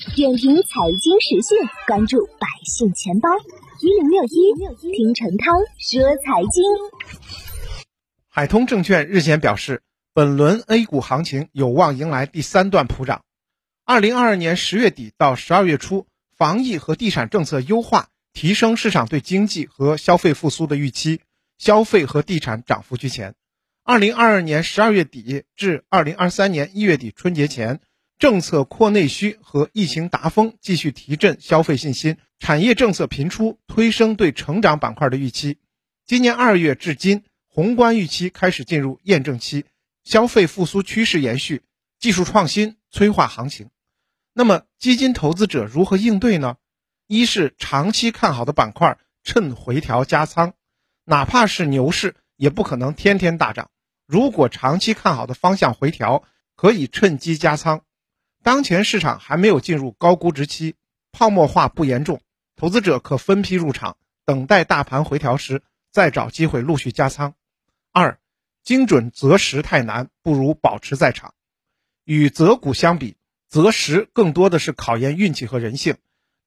点评财经时讯，关注百姓钱包一零六一，听陈涛说财经。海通证券日前表示，本轮 A 股行情有望迎来第三段普涨。二零二二年十月底到十二月初，防疫和地产政策优化，提升市场对经济和消费复苏的预期，消费和地产涨幅居前。二零二二年十二月底至二零二三年一月底春节前，政策扩内需和疫情达峰继续提振消费信心，产业政策频出，推升对成长板块的预期。今年二月至今，宏观预期开始进入验证期，消费复苏趋势延续，技术创新催化行情。那么，基金投资者如何应对呢？一是长期看好的板块，趁回调加仓，哪怕是牛市，也不可能天天大涨。如果长期看好的方向回调，可以趁机加仓。当前市场还没有进入高估值期，泡沫化不严重，投资者可分批入场，等待大盘回调时再找机会陆续加仓。二，精准择时太难，不如保持在场。与择股相比，择时更多的是考验运气和人性。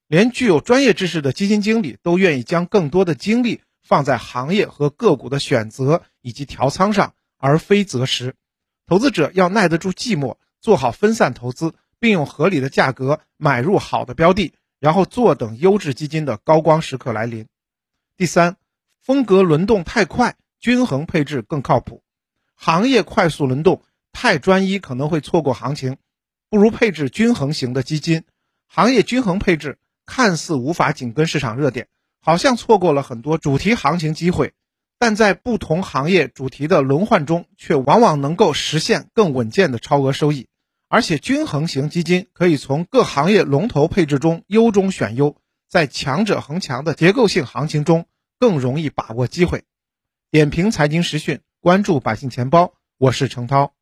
连具有专业知识的基金经理都愿意将更多的精力放在行业和个股的选择以及调仓上。而非择时，投资者要耐得住寂寞，做好分散投资，并用合理的价格买入好的标的，然后坐等优质基金的高光时刻来临。第三，风格轮动太快，均衡配置更靠谱。行业快速轮动，太专一可能会错过行情，不如配置均衡型的基金。行业均衡配置看似无法紧跟市场热点，好像错过了很多主题行情机会。但在不同行业主题的轮换中，却往往能够实现更稳健的超额收益。而且均衡型基金可以从各行业龙头配置中优中选优，在强者恒强的结构性行情中更容易把握机会。点评财经时讯，关注百姓钱包，我是程涛。